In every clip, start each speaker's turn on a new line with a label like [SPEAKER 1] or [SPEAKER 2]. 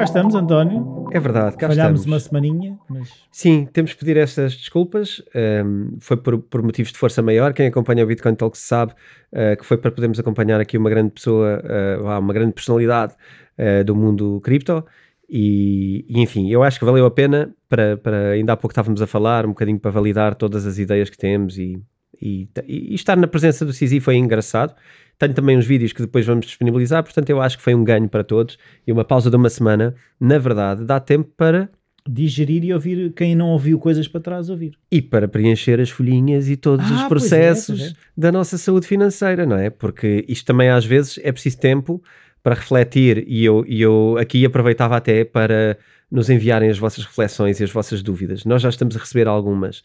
[SPEAKER 1] cá estamos, António.
[SPEAKER 2] É verdade, cá
[SPEAKER 1] Falhámos
[SPEAKER 2] estamos.
[SPEAKER 1] uma semaninha, mas
[SPEAKER 2] Sim, temos que pedir essas desculpas. um, foi por, por motivos de força maior. Quem acompanha o Bitcoin Talk sabe uh, que foi para podermos acompanhar aqui uma grande pessoa, uh, uma grande personalidade uh, do mundo cripto. E, e, enfim, eu acho que valeu a pena para, para ainda há pouco estávamos a falar, um bocadinho para validar todas as ideias que temos e, e, e estar na presença do CZ foi engraçado. Tenho também uns vídeos que depois vamos disponibilizar, portanto eu acho que foi um ganho para todos e uma pausa de uma semana, na verdade, dá tempo para
[SPEAKER 1] digerir e ouvir quem não ouviu coisas para trás ouvir.
[SPEAKER 2] e para preencher as folhinhas e todos
[SPEAKER 1] Ah,
[SPEAKER 2] os
[SPEAKER 1] pois é,
[SPEAKER 2] processos
[SPEAKER 1] pois é.
[SPEAKER 2] da nossa saúde financeira, não é? Porque isto também às vezes é preciso tempo para refletir e eu, e eu aqui aproveitava até para nos enviarem as vossas reflexões e as vossas dúvidas. Nós já estamos a receber algumas,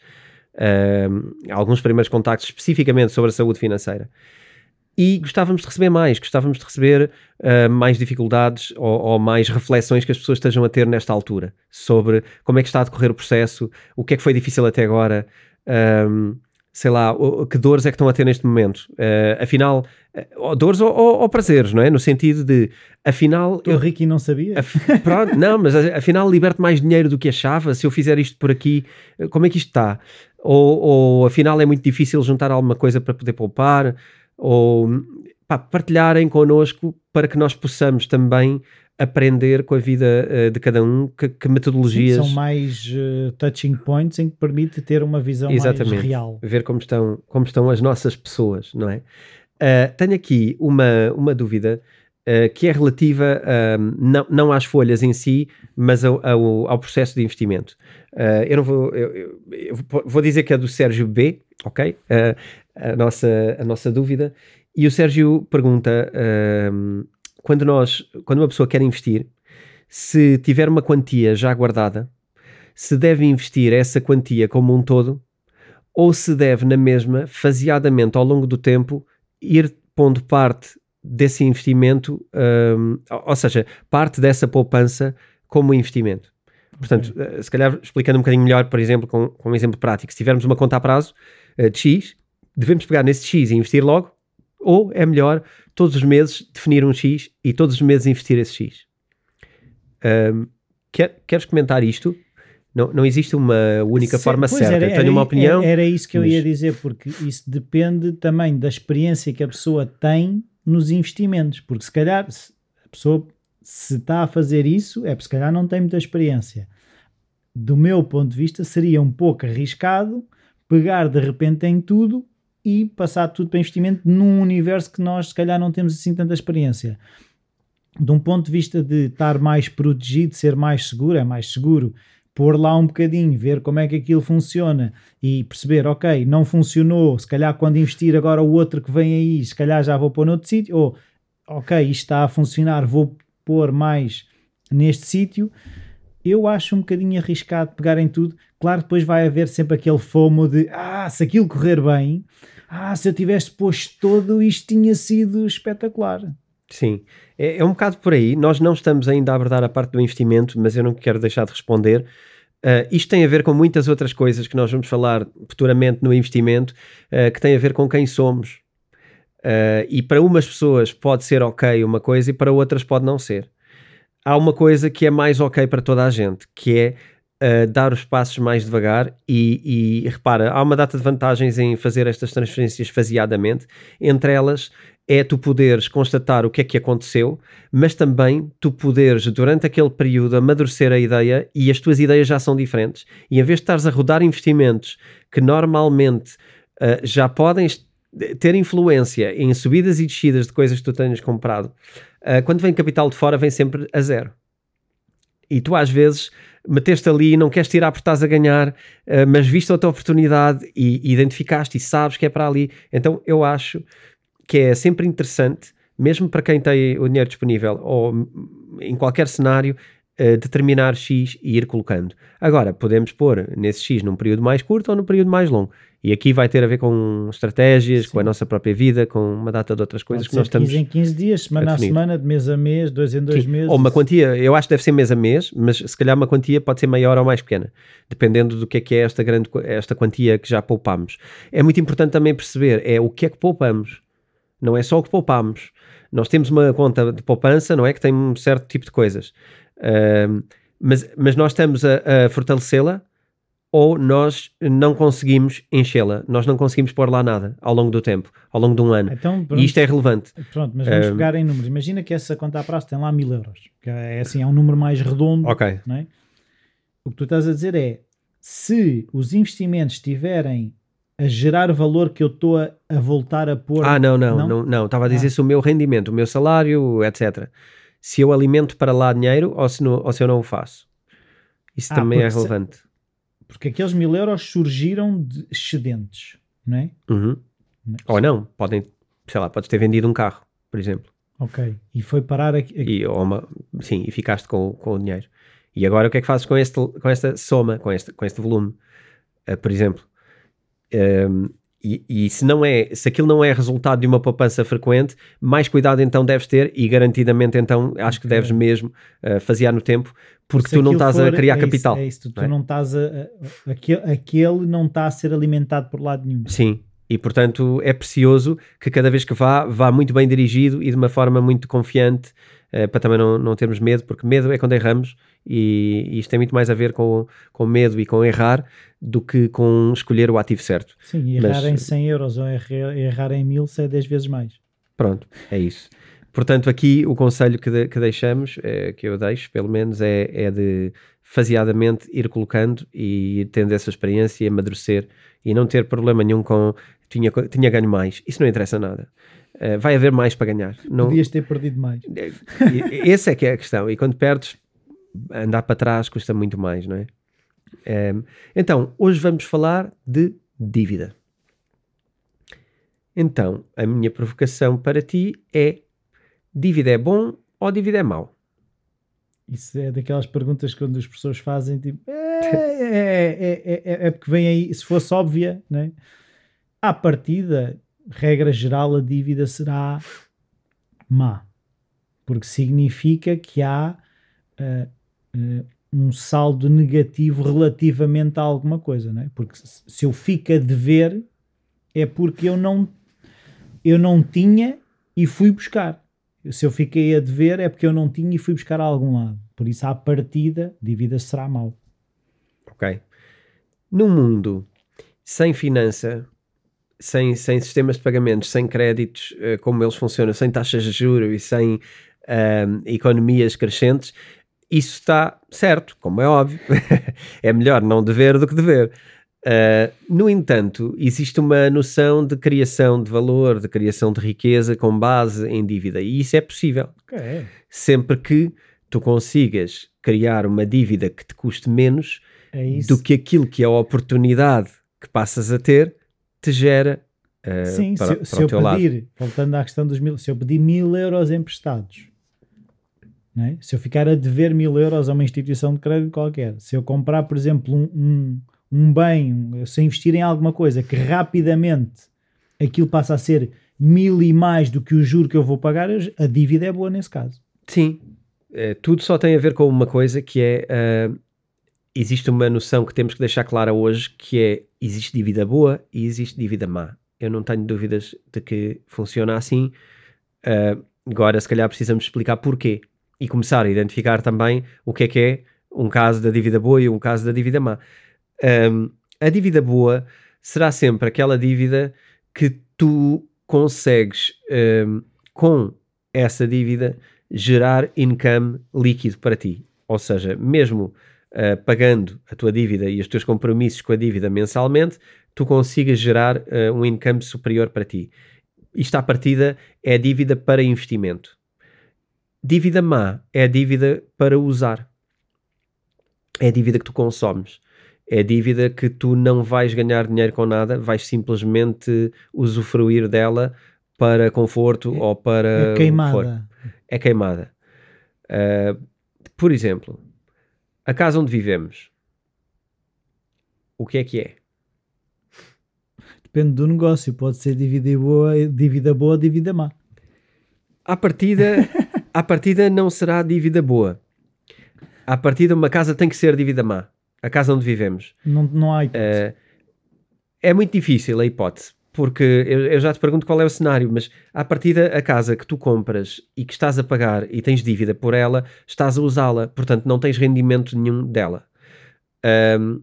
[SPEAKER 2] ahm, alguns primeiros contactos especificamente sobre a saúde financeira. E gostávamos de receber mais, gostávamos de receber ah, mais dificuldades ou, ou mais reflexões que as pessoas estejam a ter nesta altura sobre como é que está a decorrer o processo, o que é que foi difícil até agora, ahm, sei lá, o- que dores é que estão a ter neste momento. Ah, afinal, ah, ou dores ou, ou- ou prazeres, não é? No sentido de, afinal,
[SPEAKER 1] Eu rico e não sabia.
[SPEAKER 2] Af- Pronto, não, mas afinal liberto mais dinheiro do que achava. Se eu fizer isto por aqui, como é que isto está? Ou, ou afinal é muito difícil juntar alguma coisa para poder poupar? Ou pá, partilharem connosco para que nós possamos também aprender com a vida eh, de cada um que, que metodologias,
[SPEAKER 1] São mais eh, touching points em que permite ter uma visão mais
[SPEAKER 2] Exatamente.
[SPEAKER 1] real.
[SPEAKER 2] ver como estão, como estão as nossas pessoas, não é? Ah, tenho aqui uma, uma dúvida que é relativa ah, não, não às folhas em si, mas ao, ao, ao processo de investimento. Ah, eu não vou, eu, eu- eu vou- dizer que é do Sérgio B, ok? Ah, a, nossa, a nossa dúvida. E o Sérgio pergunta: ah, quando nós, quando uma pessoa quer investir, se tiver uma quantia já guardada, se deve investir essa quantia como um todo ou se deve, na mesma, faseadamente ao longo do tempo, ir pondo parte desse investimento, hum, ou ou seja, parte dessa poupança como investimento. Portanto, eh, se calhar explicando um bocadinho melhor, por exemplo, com, com um exemplo prático, se tivermos uma conta a prazo eh, de X, devemos pegar nesse X e investir logo, ou é melhor todos os meses definir um X e todos os meses investir esse X. Hum, quer- queres comentar isto? Não, não existe uma única
[SPEAKER 1] Se-
[SPEAKER 2] forma certa.
[SPEAKER 1] era-
[SPEAKER 2] Eu tenho
[SPEAKER 1] era-
[SPEAKER 2] uma opinião.
[SPEAKER 1] Era, era isso que eu
[SPEAKER 2] mas-
[SPEAKER 1] ia dizer, porque isso depende também da experiência que a pessoa tem nos investimentos. Porque se calhar a pessoa se está a fazer isso, é porque se calhar não tem muita experiência. Do meu ponto de vista, seria um pouco arriscado pegar de repente em tudo e passar tudo para investimento num universo que nós se calhar não temos assim tanta experiência. De um ponto de vista de estar mais protegido, ser mais seguro, é mais seguro pôr lá um bocadinho, ver como é que aquilo funciona e perceber, ok, não funcionou, se calhar quando investir agora o outro que vem aí, se calhar já vou pôr noutro sítio, ou ok, isto está a funcionar, vou pôr mais neste sítio. Eu acho um bocadinho arriscado pegar em tudo. Claro, depois vai haver sempre aquele fomo de ah, se aquilo correr bem, ah, se eu tivesse posto todo, isto tinha sido espetacular.
[SPEAKER 2] Sim, é, é um bocado por aí. Nós não estamos ainda a abordar a parte do investimento, mas eu não quero deixar de responder. Ah, isto tem a ver com muitas outras coisas que nós vamos falar futuramente no investimento, ah, que tem a ver com quem somos. Ah, e para umas pessoas pode ser ok uma coisa e para outras pode não ser. Há uma coisa que é mais ok para toda a gente, que é ah, dar os passos mais devagar e, e repara, há uma data de vantagens em fazer estas transferências faseadamente, entre elas é tu poderes constatar o que é que aconteceu, mas também tu poderes, durante aquele período, amadurecer a ideia e as tuas ideias já são diferentes. E em vez de estares a rodar investimentos que normalmente ah, já podem ter influência em subidas e descidas de coisas que tu tenhas comprado, ah, quando vem capital de fora, vem sempre a zero. E tu às vezes meteste ali e não queres tirar porque estás a ganhar, ah, mas viste outra oportunidade e, e identificaste e sabes que é para ali. Então eu acho que é sempre interessante, mesmo para quem tem o dinheiro disponível ou hum, em qualquer cenário, eh, determinar X e ir colocando. Agora, podemos pôr nesse X num período mais curto ou num período mais longo. E aqui vai ter a ver com estratégias,
[SPEAKER 1] Sim.
[SPEAKER 2] com a nossa própria vida, com uma data de outras coisas que nós estamos.
[SPEAKER 1] 15 em 15 dias, semana a,
[SPEAKER 2] definir.
[SPEAKER 1] semana, de mês a mês, dois em dois
[SPEAKER 2] Sim.
[SPEAKER 1] meses.
[SPEAKER 2] Ou uma quantia, eu acho que deve ser mês a mês, mas se calhar uma quantia pode ser maior ou mais pequena, dependendo do que é que é esta grande esta quantia que já poupamos. É muito importante também perceber é o que é que poupamos. Não é só o que poupamos. Nós temos uma conta de poupança, não é? Que tem um certo tipo de coisas. Uh, mas, mas nós estamos a, a fortalecê-la ou nós não conseguimos enchê-la, nós não conseguimos pôr lá nada ao longo do tempo, ao longo de um ano.
[SPEAKER 1] Então,
[SPEAKER 2] e isto é relevante.
[SPEAKER 1] Pronto, mas vamos
[SPEAKER 2] Um,
[SPEAKER 1] pegar em números. Imagina que essa conta a prazo tem lá mil euros, que é assim, é um número mais redondo.
[SPEAKER 2] Ok.
[SPEAKER 1] é? O que tu estás a dizer é se os investimentos estiverem a gerar valor que eu estou a, a voltar a pôr.
[SPEAKER 2] Ah, não, não,
[SPEAKER 1] Não?
[SPEAKER 2] não, não. Estava a dizer
[SPEAKER 1] Ah.
[SPEAKER 2] se o meu rendimento, o meu salário, etc. Se eu alimento para lá dinheiro ou se, não, ou se eu não o faço. Isso
[SPEAKER 1] Ah,
[SPEAKER 2] também é
[SPEAKER 1] porque se-
[SPEAKER 2] relevante.
[SPEAKER 1] Porque aqueles mil euros surgiram de excedentes, não é?
[SPEAKER 2] Uhum.
[SPEAKER 1] Não.
[SPEAKER 2] Ou não, podem, sei lá, podes ter vendido um carro, por exemplo.
[SPEAKER 1] Ok. E foi parar aqui. aqui-
[SPEAKER 2] E, uma, sim, e ficaste com, com o dinheiro. E agora o que é que fazes com, este, com esta soma, com este, com este volume? Uh, por exemplo, Um, e, e se não é, se aquilo não é resultado de uma poupança frequente, mais cuidado então deves ter e garantidamente então acho que deves mesmo uh, fasear no tempo porque
[SPEAKER 1] se
[SPEAKER 2] tu não estás a criar
[SPEAKER 1] é
[SPEAKER 2] capital.
[SPEAKER 1] Isso, é isso, tu, tu
[SPEAKER 2] não é?
[SPEAKER 1] não estás a, a- aquele, aquele não está a ser alimentado por lado nenhum.
[SPEAKER 2] Sim, e portanto é precioso que cada vez que vá, vá muito bem dirigido e de uma forma muito confiante, eh, para também não, não termos medo, porque medo é quando erramos e, e isto tem muito mais a ver com, com medo e com errar do que com escolher o ativo certo.
[SPEAKER 1] Sim, e
[SPEAKER 2] Mas-
[SPEAKER 1] errar em 100 euros ou errar, errar em 1000 é 10 vezes mais.
[SPEAKER 2] Pronto, é isso. Portanto, aqui o conselho que, de- que deixamos, eh, que eu deixo pelo menos, é, é de faseadamente ir colocando e ir tendo essa experiência e amadurecer e não ter problema nenhum com tinha, tinha ganho mais. Isso não interessa nada. Eh, vai haver mais para ganhar. Não,
[SPEAKER 1] Podias ter perdido mais.
[SPEAKER 2] E- Essa é que é a questão. E quando perdes, andar para trás custa muito mais, não é? Ehm, então, hoje vamos falar de dívida. Então, a minha provocação para ti é: dívida é bom ou dívida é mau?
[SPEAKER 1] Isso é daquelas perguntas que quando as pessoas fazem, tipo, é, é, é, é, é- é porque vem aí, se fosse óbvia, né? à partida, regra geral, a dívida será má, porque significa que há ah, ah, um saldo negativo relativamente a alguma coisa, né? porque se eu fico a dever, é porque eu não, eu não tinha e fui buscar se eu fiquei a dever é porque eu não tinha e fui buscar a algum lado. Por isso, à partida, dívida será mau.
[SPEAKER 2] Ok? Num mundo sem finança, sem, sem sistemas de pagamentos, sem créditos, eh, como eles funcionam, sem taxas de juros e sem ahm, economias crescentes, isso está certo, como é óbvio. é melhor não dever do que dever. Ah, no entanto, existe uma noção de criação de valor, de criação de riqueza com base em dívida, e isso é possível
[SPEAKER 1] É.
[SPEAKER 2] sempre que tu consigas criar uma dívida que te custe menos
[SPEAKER 1] É
[SPEAKER 2] do que aquilo que a oportunidade que passas a ter te gera eh,
[SPEAKER 1] Sim,
[SPEAKER 2] para,
[SPEAKER 1] se,
[SPEAKER 2] para
[SPEAKER 1] se eu
[SPEAKER 2] teu lado.
[SPEAKER 1] pedir, voltando à questão dos mil, se eu pedir mil euros emprestados, é? se eu ficar a dever mil euros a uma instituição de crédito qualquer, se eu comprar, por exemplo, um, um, um bem, um- se eu investir em alguma coisa que rapidamente aquilo passa a ser mil e mais do que o juro que eu vou pagar, a dívida é boa nesse caso.
[SPEAKER 2] Sim, Eh, tudo só tem a ver com uma coisa que é eh, existe uma noção que temos que deixar clara hoje que é existe dívida boa e existe dívida má. Eu não tenho dúvidas de que funciona assim. Eh, agora, se calhar, precisamos explicar porquê e começar a identificar também o que é que é um caso da dívida boa e um caso da dívida má. Um, a dívida boa será sempre aquela dívida que tu consegues, um, com essa dívida, gerar income líquido para ti. Ou seja, mesmo uh, pagando a tua dívida e os teus compromissos com a dívida mensalmente, tu consigas gerar uh, um income superior para ti. Isto à partida é dívida para investimento. Dívida má é a dívida para usar. É a dívida que tu consomes. É a dívida que tu não vais ganhar dinheiro com nada, vais simplesmente usufruir dela para conforto
[SPEAKER 1] É-
[SPEAKER 2] ou para.
[SPEAKER 1] É queimada.
[SPEAKER 2] É queimada. Uh, por exemplo, a casa onde vivemos. O que é que é?
[SPEAKER 1] Depende do negócio, pode ser dívida boa, dívida boa, dívida má.
[SPEAKER 2] À partida, à partida não será dívida boa. À partida, uma casa tem que ser dívida má. A casa onde vivemos.
[SPEAKER 1] Não, não há hipótese.
[SPEAKER 2] Uh, é muito difícil a hipótese. porque eu, eu já te pergunto qual é o cenário, mas à partida a casa que tu compras e que estás a pagar e tens dívida por ela, estás a usá-la, portanto não tens rendimento nenhum dela. Um,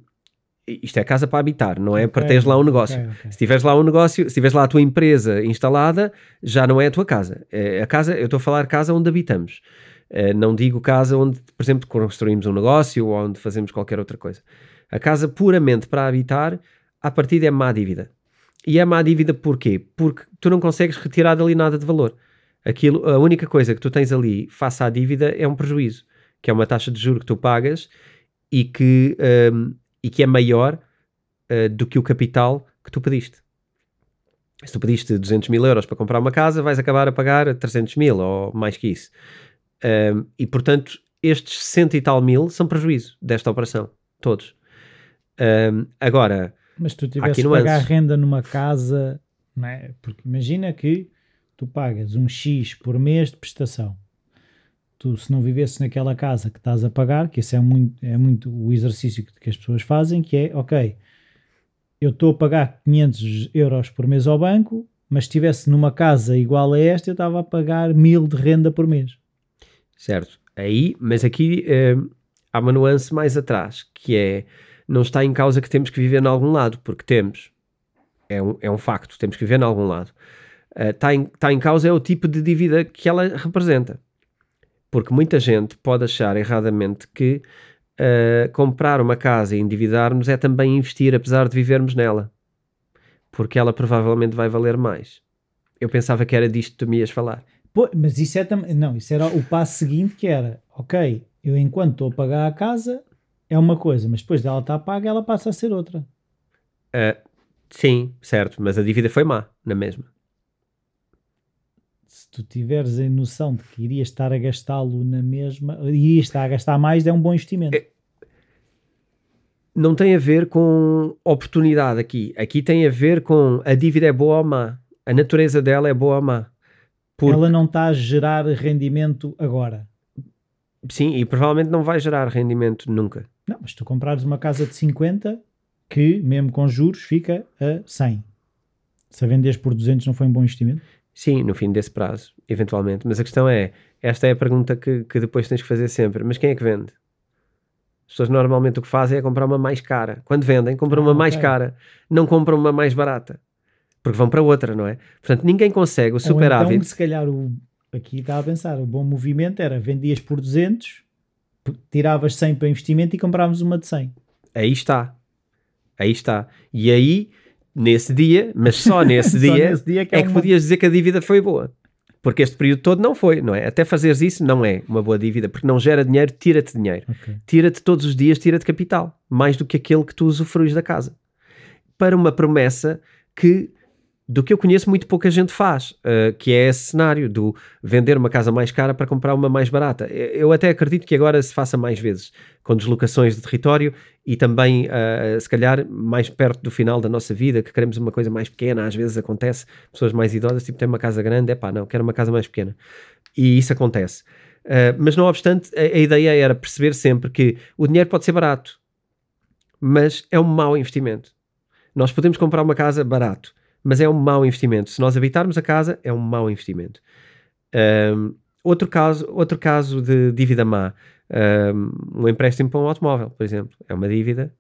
[SPEAKER 2] isto é casa para habitar, não é para teres lá um negócio. Okay, okay. Se tiveres lá um negócio, se tiveres lá a tua empresa instalada, já não é a tua casa. É a casa, eu estou a falar casa onde habitamos. Uh, não digo casa onde, por exemplo, construímos um negócio ou onde fazemos qualquer outra coisa. A casa puramente para habitar, a partir é má dívida. E é má dívida porquê? Porque tu não consegues retirar dali nada de valor. Aquilo, a única coisa que tu tens ali face à dívida é um prejuízo, que é uma taxa de juro que tu pagas e que um, e que é maior uh, do que o capital que tu pediste. Se tu pediste 200 mil euros para comprar uma casa, vais acabar a pagar 300 mil ou mais que isso. Um, e portanto, estes 60 e tal mil são prejuízo desta operação, todos. Um, agora,
[SPEAKER 1] mas tu tivesse que pagar renda numa casa, não é? porque imagina que tu pagas um X por mês de prestação tu se não vivesses naquela casa que estás a pagar, que esse é muito, é muito o exercício que, que as pessoas fazem, que é, ok, eu estou a pagar 500 euros por mês ao banco, mas se estivesse numa casa igual a esta, eu estava a pagar mil de renda por mês.
[SPEAKER 2] Certo. Aí, mas aqui eh, há uma nuance mais atrás, que é, não está em causa que temos que viver em algum lado, porque temos. É um, é um facto, temos que viver em algum lado. Uh, está, em, está em causa é o tipo de dívida que ela representa. Porque muita gente pode achar erradamente que uh, comprar uma casa e endividar-nos é também investir, apesar de vivermos nela. Porque ela provavelmente vai valer mais. Eu pensava que era disto que tu me ias falar.
[SPEAKER 1] Pô, mas isso é também. Não, isso era o passo seguinte que era: ok, eu enquanto estou a pagar a casa é uma coisa, mas depois dela estar paga, ela passa a ser outra.
[SPEAKER 2] Uh, sim, certo, mas a dívida foi má, na mesma
[SPEAKER 1] se tu tiveres a noção de que irias estar a gastá-lo na mesma, irias estar a gastar mais, é um bom investimento. É,
[SPEAKER 2] não tem a ver com oportunidade aqui. Aqui tem a ver com a dívida é boa ou má. A natureza dela é boa ou má.
[SPEAKER 1] Porque... Ela não está a gerar rendimento agora.
[SPEAKER 2] Sim, e provavelmente não vai gerar rendimento nunca.
[SPEAKER 1] Não, mas tu comprares uma casa de 50 que, mesmo com juros, fica a 100. Se a vendes por 200 não foi um bom investimento?
[SPEAKER 2] Sim, no fim desse prazo, eventualmente. Mas a questão é, esta é a pergunta que, que depois tens que fazer sempre. Mas quem é que vende? As pessoas normalmente o que fazem é comprar uma mais cara. Quando vendem, compram ah, uma mais cara. Não compram uma mais barata. Porque vão para outra, não é? Portanto, ninguém consegue o superávit.
[SPEAKER 1] então, se calhar, o, aqui está a pensar, o bom movimento era vendias por 200, tiravas 100 para investimento e comprávamos uma de 100.
[SPEAKER 2] Aí está. Aí está. E aí nesse dia, mas só nesse dia, só nesse dia que é, é que uma... podias dizer que a dívida foi boa. Porque este período todo não foi, não é? Até fazeres isso não é uma boa dívida, porque não gera dinheiro, tira-te dinheiro. Okay. Tira-te todos os dias, tira-te capital, mais do que aquele que tu usufruis da casa. Para uma promessa que do que eu conheço muito pouca gente faz, uh, que é esse cenário do vender uma casa mais cara para comprar uma mais barata. Eu até acredito que agora se faça mais vezes, com deslocações de território e também, uh, se calhar, mais perto do final da nossa vida, que queremos uma coisa mais pequena, às vezes acontece, pessoas mais idosas, tipo, tem uma casa grande, é pá, não, quero uma casa mais pequena. E isso acontece. Uh, mas não obstante, a, a ideia era perceber sempre que o dinheiro pode ser barato, mas é um mau investimento. Nós podemos comprar uma casa barato, mas é um mau investimento. Se nós habitarmos a casa, é um mau investimento. Um, outro, caso, outro caso de dívida má, um, um, empréstimo para um automóvel, por exemplo, é uma dívida,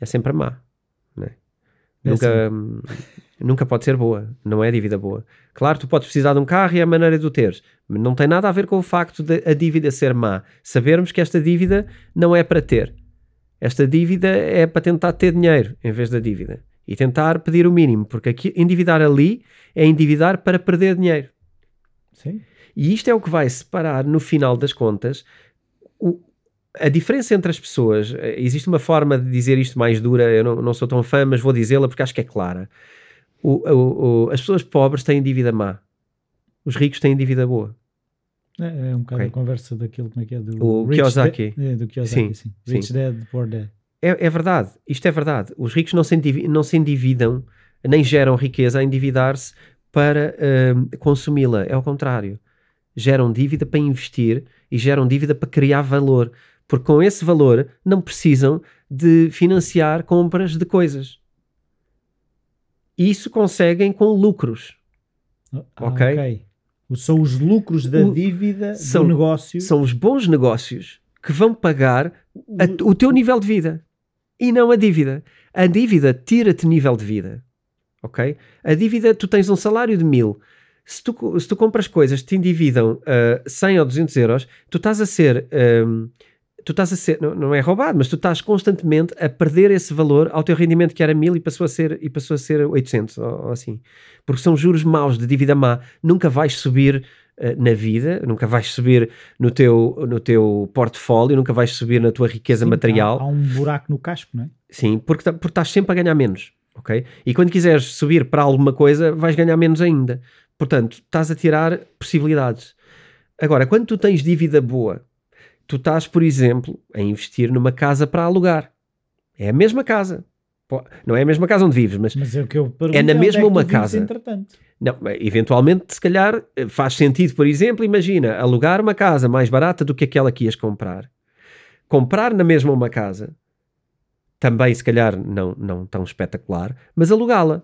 [SPEAKER 2] é sempre má. É? Nunca, assim. nunca pode ser boa, não é dívida boa. Claro, tu podes precisar de um carro e é a maneira de o teres, mas não tem nada a ver com o facto de a dívida ser má. Sabermos que esta dívida não é para ter. Esta dívida é para tentar ter dinheiro em vez da dívida e tentar pedir o mínimo, porque aqui, endividar ali é endividar para perder dinheiro.
[SPEAKER 1] Sim.
[SPEAKER 2] E isto é o que vai separar, no final das contas, o, a diferença entre as pessoas. Eh, existe uma forma de dizer isto mais dura, eu não, não sou tão fã, mas vou dizê-la porque acho que é clara. O, o, as pessoas pobres têm dívida má, os ricos têm dívida boa.
[SPEAKER 1] É, é um bocado okay. a conversa daquilo, como é que é? Do
[SPEAKER 2] o Kiyosaki.
[SPEAKER 1] É, do Kiyosaki, sim. sim. Rich
[SPEAKER 2] sim.
[SPEAKER 1] Dad, Poor Dad.
[SPEAKER 2] É, é, verdade, isto é verdade. Os ricos não se, não se endividam, nem geram riqueza a endividar-se para uh, consumi-la. É o contrário. Geram dívida para investir e geram dívida para criar valor. Porque com esse valor não precisam de financiar compras de coisas. Isso conseguem com lucros.
[SPEAKER 1] Ah,
[SPEAKER 2] Ok.
[SPEAKER 1] ok. São os lucros da
[SPEAKER 2] O-
[SPEAKER 1] dívida
[SPEAKER 2] são-
[SPEAKER 1] do negócio.
[SPEAKER 2] São os bons negócios que vão pagar a- o teu nível de vida e não a dívida. A dívida tira-te nível de vida. Ok? A dívida, tu tens um salário de mil. Se tu, se tu compras coisas que te endividam ah, 100 ou 200 euros, tu estás a ser. ahm, tu estás a ser, não, não é roubado, mas tu estás constantemente a perder esse valor ao teu rendimento que era mil e passou a ser, e passou a ser 800 ou, ou assim. Porque são juros maus de dívida má. Nunca vais subir na vida, nunca vais subir no teu, no teu portfólio, nunca vais subir na tua riqueza
[SPEAKER 1] Sim,
[SPEAKER 2] material.
[SPEAKER 1] Há, há um buraco no casco, não é?
[SPEAKER 2] Sim, porque, tá- porque estás sempre a ganhar menos, ok? E quando quiseres subir para alguma coisa, vais ganhar menos ainda. Portanto, estás a tirar possibilidades. Agora, quando tu tens dívida boa, tu estás, por exemplo, a investir numa casa para alugar. É a mesma casa. Não é a mesma casa onde vives, mas
[SPEAKER 1] Mas é.
[SPEAKER 2] É na
[SPEAKER 1] onde
[SPEAKER 2] mesma
[SPEAKER 1] que tu
[SPEAKER 2] uma casa.
[SPEAKER 1] Entretanto.
[SPEAKER 2] Não, eventualmente, se calhar, eh, faz sentido, por exemplo, imagina, alugar uma casa mais barata do que aquela que ias comprar. Comprar na mesma uma casa, também se calhar não, não tão espetacular, mas alugá-la.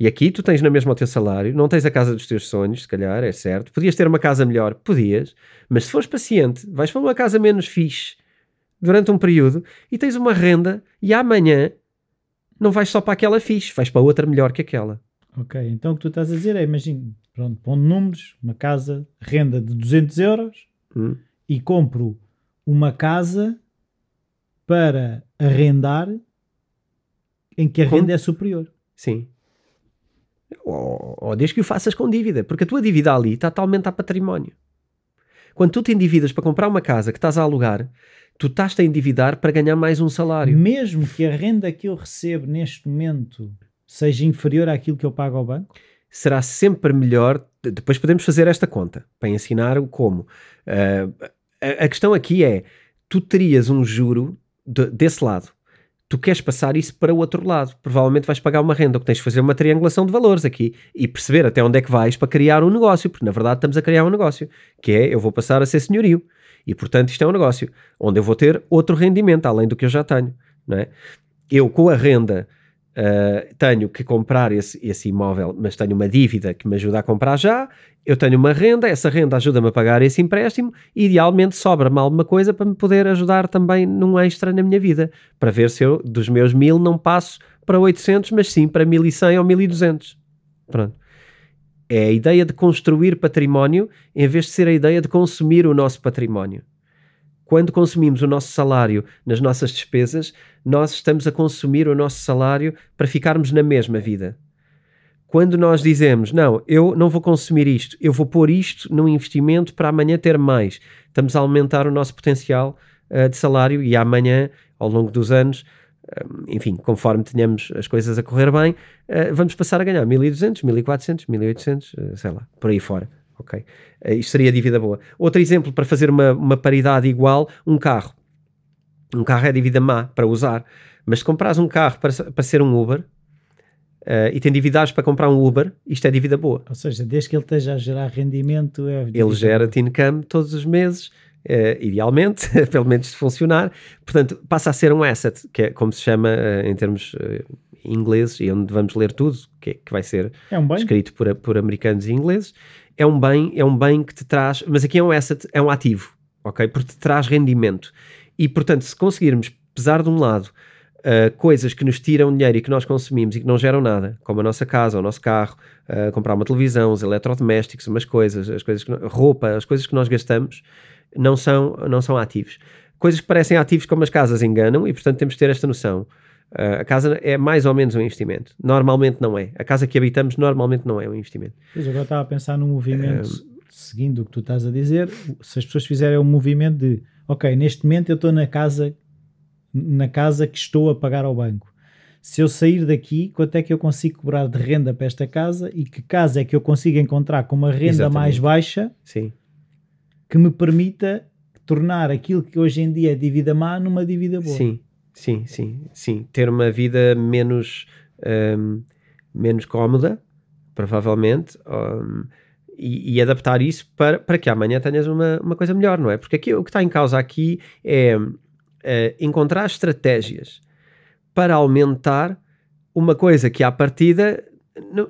[SPEAKER 2] E aqui tu tens na mesma o teu salário, não tens a casa dos teus sonhos, se calhar, é certo. Podias ter uma casa melhor, podias, mas se fores paciente, vais para uma casa menos fixe durante um período e tens uma renda e amanhã não vais só para aquela fixe, vais para outra melhor que aquela.
[SPEAKER 1] Ok, então o que tu estás a dizer é, imagina, pronto, pondo números, uma casa, renda de 200 euros
[SPEAKER 2] Hum?
[SPEAKER 1] e compro uma casa para arrendar em que a
[SPEAKER 2] Com-
[SPEAKER 1] renda é superior.
[SPEAKER 2] Sim. Ou, ou desde que o faças com dívida, porque a tua dívida ali está totalmente a património. Quando tu te endividas para comprar uma casa que estás a alugar, tu estás-te a endividar para ganhar mais um salário.
[SPEAKER 1] Mesmo que a renda que eu recebo neste momento seja inferior àquilo que eu pago ao banco,
[SPEAKER 2] Será sempre melhor. de- Depois podemos fazer esta conta para ensinar o como. Ah, a, a questão aqui é: tu terias um juro de- desse lado. Tu queres passar isso para o outro lado. Provavelmente vais pagar uma renda. O que tens de fazer é uma triangulação de valores aqui e perceber até onde é que vais para criar um negócio, porque na verdade estamos a criar um negócio, que é eu vou passar a ser senhorio. E portanto isto é um negócio onde eu vou ter outro rendimento além do que eu já tenho. Não é? Eu com a renda Uh, tenho que comprar esse, esse imóvel, mas tenho uma dívida que me ajuda a comprar já. Eu tenho uma renda, essa renda ajuda-me a pagar esse empréstimo. E idealmente sobra-me alguma coisa para me poder ajudar também num extra na minha vida, para ver se eu dos meus mil não passo para 800, mas sim para 1100 ou 1200. Pronto. É a ideia de construir património em vez de ser a ideia de consumir o nosso património. Quando consumimos o nosso salário nas nossas despesas, nós estamos a consumir o nosso salário para ficarmos na mesma vida. Quando nós dizemos, não, eu não vou consumir isto, eu vou pôr isto num investimento para amanhã ter mais, estamos a aumentar o nosso potencial uh, de salário e amanhã, ao longo dos anos, um, enfim, conforme tenhamos as coisas a correr bem, uh, vamos passar a ganhar 1200, 1400, 1800, uh, sei lá, por aí fora. Ok? Uh, isto seria dívida boa. Outro exemplo para fazer uma, uma paridade igual, um carro. Um carro é dívida má para usar, mas se compras um carro para, para ser um Uber uh, e tem dívidas para comprar um Uber, isto é dívida boa.
[SPEAKER 1] ou seja, desde que ele esteja a gerar rendimento, é
[SPEAKER 2] Ele gera-te income todos os meses, uh, idealmente, pelo menos se funcionar. Portanto, passa a ser um asset, que é como se chama uh, em termos ingleses, e onde vamos ler tudo, que, é, que vai ser
[SPEAKER 1] é um
[SPEAKER 2] escrito por, por americanos e ingleses. É um bem, é um bem que te traz, mas aqui é um asset, é um ativo, ok? Porque te traz rendimento. E, portanto, se conseguirmos pesar de um lado uh, coisas que nos tiram dinheiro e que nós consumimos e que não geram nada, como a nossa casa, o nosso carro, uh, comprar uma televisão, os eletrodomésticos, umas coisas, as coisas que, roupa, as coisas que nós gastamos, não são, não são ativos. Coisas que parecem ativos como as casas enganam e, portanto, temos de ter esta noção. Uh, a casa é mais ou menos um investimento. Normalmente não é. A casa que habitamos normalmente não é um investimento.
[SPEAKER 1] Pois agora estava a pensar num movimento, seguindo o que tu estás a dizer, se as pessoas fizerem um movimento de ok, neste momento eu estou na casa na casa que estou a pagar ao banco. Se eu sair daqui, quanto é que eu consigo cobrar de renda para esta casa e que casa é que eu consigo encontrar com uma renda
[SPEAKER 2] Exatamente.
[SPEAKER 1] mais baixa
[SPEAKER 2] Sim.
[SPEAKER 1] que me permita tornar aquilo que hoje em dia é dívida má numa dívida boa.
[SPEAKER 2] Sim, sim, sim, sim. Ter uma vida menos, um, menos cómoda, provavelmente, um, e, e adaptar isso para, para que amanhã tenhas uma, uma coisa melhor, não é? Porque aqui, o que está em causa aqui é uh, encontrar estratégias para aumentar uma coisa que à partida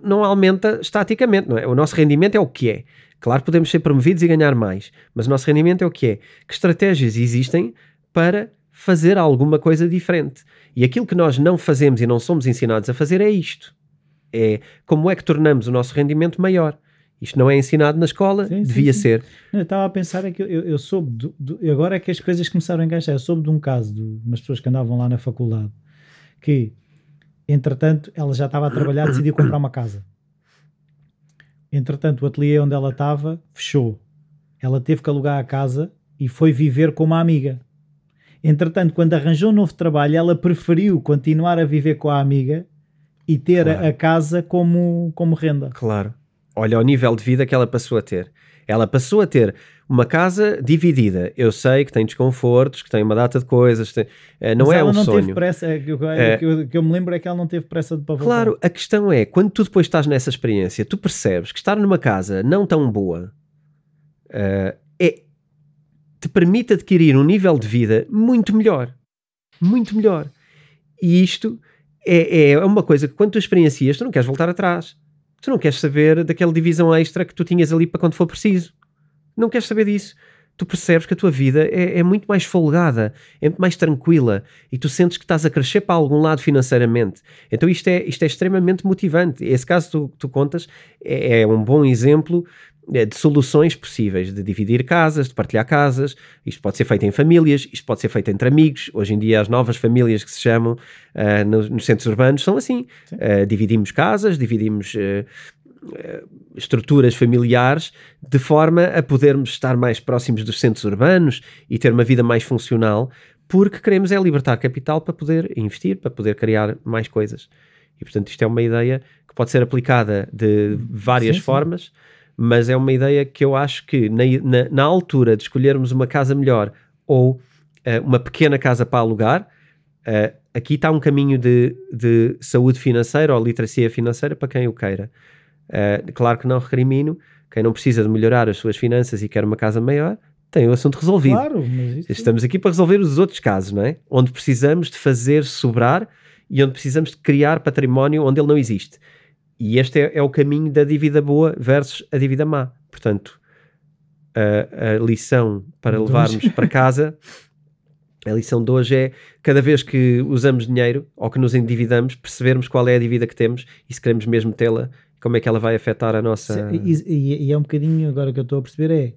[SPEAKER 2] não, aumenta estaticamente, não é? O nosso rendimento é o que é. Claro, podemos ser promovidos e ganhar mais, mas o nosso rendimento é o que é. Que estratégias existem para fazer alguma coisa diferente? E aquilo que nós não fazemos e não somos ensinados a fazer é isto. É como é que tornamos o nosso rendimento maior. Isto não é ensinado na escola,
[SPEAKER 1] Sim, sim,
[SPEAKER 2] devia
[SPEAKER 1] sim.
[SPEAKER 2] ser.
[SPEAKER 1] Não, eu estava a pensar é que eu, eu soube, do, do- agora é que as coisas começaram a encaixar. Eu soube de um caso de umas pessoas que andavam lá na faculdade que, entretanto, ela já estava a trabalhar, decidiu comprar uma casa. Entretanto, o ateliê onde ela estava fechou. Ela teve que alugar a casa e foi viver com uma amiga. Entretanto, quando arranjou um novo trabalho, ela preferiu continuar a viver com a amiga e ter a-
[SPEAKER 2] Claro.
[SPEAKER 1] a casa como, como renda.
[SPEAKER 2] Claro. Olha o nível de vida que ela passou a ter. Ela passou a ter uma casa dividida. Eu sei que tem desconfortos, que tem uma data de coisas, tem- eh, não
[SPEAKER 1] Mas
[SPEAKER 2] é
[SPEAKER 1] ela
[SPEAKER 2] um
[SPEAKER 1] não
[SPEAKER 2] sonho.
[SPEAKER 1] teve pressa, é que, eu-
[SPEAKER 2] É.
[SPEAKER 1] que eu, que eu me lembro é que ela não teve pressa de para voltar.
[SPEAKER 2] Claro, a questão é, quando tu depois estás nessa experiência, tu percebes que estar numa casa não tão boa eh, te permite adquirir um nível de vida muito melhor. Muito melhor. E isto é, é uma coisa que quando tu experiencias, tu não queres voltar atrás. Tu não queres saber daquela divisão extra que tu tinhas ali para quando for preciso. Não queres saber disso. Tu percebes que a tua vida é, é muito mais folgada, é muito mais tranquila e tu sentes que estás a crescer para algum lado financeiramente. Então isto é, isto é extremamente motivante. Esse caso que tu, tu contas é, é um bom exemplo de soluções possíveis, de dividir casas, de partilhar casas. Isto pode ser feito em famílias, isto pode ser feito entre amigos. Hoje em dia as novas famílias que se chamam ah, nos, nos centros urbanos são assim.
[SPEAKER 1] Sim.
[SPEAKER 2] Ah, dividimos casas, dividimos eh, estruturas familiares de forma a podermos estar mais próximos dos centros urbanos e ter uma vida mais funcional, porque queremos é libertar capital para poder investir, para poder criar mais coisas. E portanto isto é uma ideia que pode ser aplicada de várias
[SPEAKER 1] Sim, sim.
[SPEAKER 2] formas, mas é uma ideia que eu acho que na, na, na altura de escolhermos uma casa melhor ou eh, uma pequena casa para alugar, eh, aqui está um caminho de, de saúde financeira ou literacia financeira para quem o queira. Eh, claro que não recrimino, quem não precisa de melhorar as suas finanças e quer uma casa maior, tem o assunto resolvido.
[SPEAKER 1] Claro, mas isso,
[SPEAKER 2] Estamos aqui para resolver os outros casos, não é? Onde precisamos de fazer sobrar e onde precisamos de criar património onde ele não existe. E este é, é o caminho da dívida boa versus a dívida má. Portanto, a, a lição para levarmos para casa, a lição de hoje é cada vez que usamos dinheiro ou que nos endividamos, percebermos qual é a dívida que temos e se queremos mesmo tê-la, como é que ela vai afetar a nossa.
[SPEAKER 1] E, e- e é um bocadinho agora que eu estou a perceber é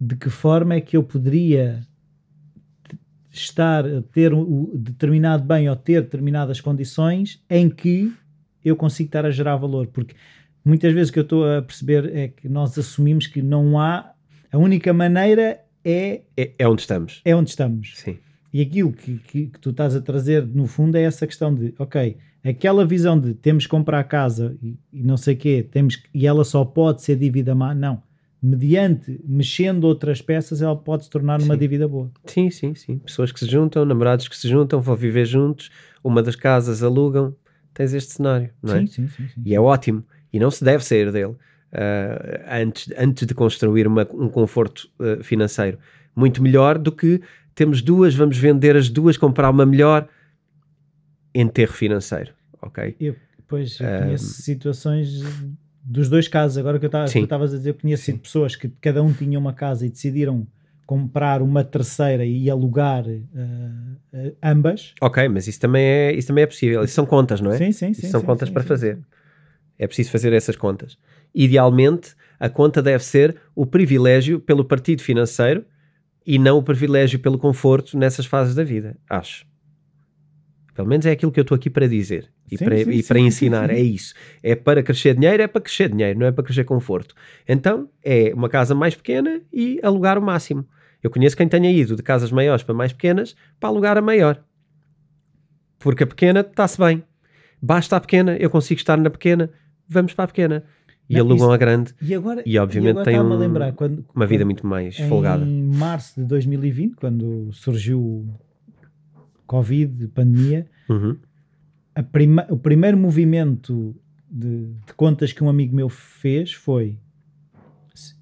[SPEAKER 1] de que forma é que eu poderia estar a ter o determinado bem ou ter determinadas condições em que eu consigo estar a gerar valor, porque muitas vezes o que eu estou a perceber é que nós assumimos que não há a única maneira é,
[SPEAKER 2] É, é onde estamos.
[SPEAKER 1] é onde estamos.
[SPEAKER 2] Sim.
[SPEAKER 1] E aquilo que, que, que tu estás a trazer, no fundo, é essa questão de, ok, aquela visão de temos que comprar casa e, e não sei o quê, temos, que- e ela só pode ser dívida má, não. Mediante, mexendo outras peças, ela pode se tornar uma dívida boa.
[SPEAKER 2] Sim, sim, sim. Pessoas que se juntam, namorados que se juntam, vão viver juntos, uma das casas alugam. Tens este cenário, não é?
[SPEAKER 1] Sim, sim, sim. sim.
[SPEAKER 2] E é ótimo. E não se deve sair dele ah, antes, antes de construir uma- um conforto ah, financeiro. Muito melhor do que temos duas, vamos vender as duas, comprar uma melhor. Enterro financeiro, ok?
[SPEAKER 1] Eu, pois, eu
[SPEAKER 2] Ah,
[SPEAKER 1] conheço situações dos dois casos. Agora que eu estava- estavas a dizer, eu conheço pessoas que cada um tinha uma casa e decidiram comprar uma terceira e alugar ah, ambas.
[SPEAKER 2] Ok, mas isso também é, isso também é possível. Isso são contas, não é?
[SPEAKER 1] Sim, sim,
[SPEAKER 2] Isso
[SPEAKER 1] sim.
[SPEAKER 2] são
[SPEAKER 1] sim,
[SPEAKER 2] contas
[SPEAKER 1] sim,
[SPEAKER 2] para
[SPEAKER 1] sim,
[SPEAKER 2] fazer. É preciso fazer essas contas. Idealmente, a conta deve ser o privilégio pelo partido financeiro e não o privilégio pelo conforto nessas fases da vida, acho. Pelo menos é aquilo que eu estou aqui para dizer e
[SPEAKER 1] Sim,
[SPEAKER 2] para,
[SPEAKER 1] sim,
[SPEAKER 2] e para
[SPEAKER 1] sim,
[SPEAKER 2] ensinar. É isso. É para crescer dinheiro, é para crescer dinheiro, não é para crescer conforto. Então, é uma casa mais pequena e alugar o máximo. Eu conheço quem tenha ido de casas maiores para mais pequenas para alugar a maior. Porque a pequena está-se bem. Basta a pequena, eu consigo estar na pequena, vamos para a pequena. E
[SPEAKER 1] Não,
[SPEAKER 2] alugam
[SPEAKER 1] isso-
[SPEAKER 2] a grande,
[SPEAKER 1] E agora,
[SPEAKER 2] E, obviamente,
[SPEAKER 1] agora
[SPEAKER 2] tem um-
[SPEAKER 1] a lembrar, quando,
[SPEAKER 2] uma vida
[SPEAKER 1] quando-
[SPEAKER 2] muito mais
[SPEAKER 1] em
[SPEAKER 2] folgada.
[SPEAKER 1] março de 2020, quando surgiu Covid, pandemia,
[SPEAKER 2] Uhum.
[SPEAKER 1] prima- o primeiro movimento de, de contas que um amigo meu fez foi: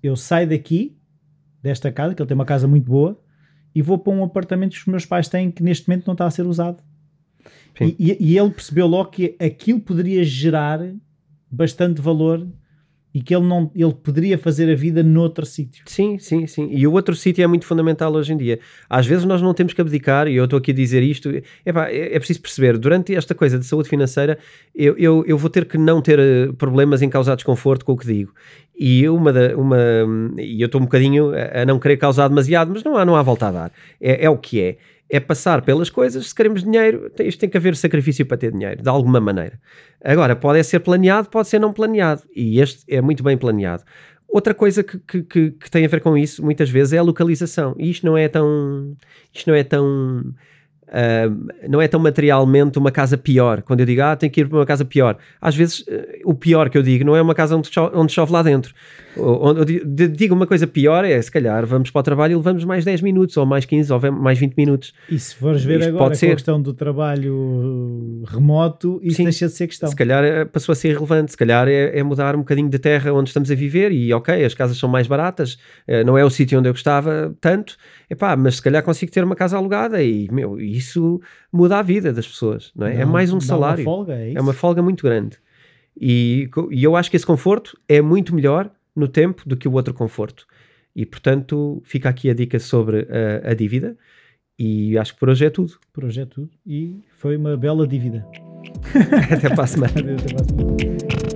[SPEAKER 1] eu saio daqui, desta casa, que ele tem uma casa muito boa, e vou para um apartamento que os meus pais têm que neste momento não está a ser usado. E, e- e ele percebeu logo que aquilo poderia gerar bastante valor e que ele não ele poderia fazer a vida noutro sítio.
[SPEAKER 2] Sim, sim, sim. E o outro sítio é muito fundamental hoje em dia. Às vezes nós não temos que abdicar, e eu estou aqui a dizer isto, epá, é, é preciso perceber, durante esta coisa de saúde financeira, eu, eu, eu vou ter que não ter eh, problemas em causar desconforto com o que digo. E uma, da, uma e eu estou um bocadinho a não querer causar demasiado, mas não há, não há volta a dar. É, é o que é é passar pelas coisas. Se queremos dinheiro, isto tem que haver sacrifício para ter dinheiro, de alguma maneira. Agora, pode ser planeado, pode ser não planeado. E este é muito bem planeado. Outra coisa que, que, que, que tem a ver com isso, muitas vezes, é a localização. E isto não é tão. Isto não é tão Uh, não é tão materialmente uma casa pior. Quando eu digo, ah, tenho que ir para uma casa pior, às vezes uh, o pior que eu digo não é uma casa onde chove, onde chove lá dentro. Digo uma coisa pior é, se calhar, vamos para o trabalho e levamos mais 10 minutos, ou mais 15, ou mais 20 minutos.
[SPEAKER 1] E se fores ver Isto agora a questão do trabalho remoto, isso Sim, deixa de ser questão.
[SPEAKER 2] Se calhar eh, passou a ser irrelevante, se calhar é, é, mudar um bocadinho de terra onde estamos a viver e, ok, as casas são mais baratas, uh, não é o sítio onde eu gostava tanto, epá, mas se calhar consigo ter uma casa alugada e, meu, isso muda a vida das pessoas, não é? é não, é mais um salário.
[SPEAKER 1] Uma folga, é,
[SPEAKER 2] é, uma folga muito grande. E, e eu acho que esse conforto é muito melhor no tempo do que o outro conforto. E portanto, fica aqui a dica sobre a, a dívida. E acho que por hoje é tudo.
[SPEAKER 1] Por hoje é tudo. E foi uma bela dívida.
[SPEAKER 2] Até para a semana.
[SPEAKER 1] Até para a semana.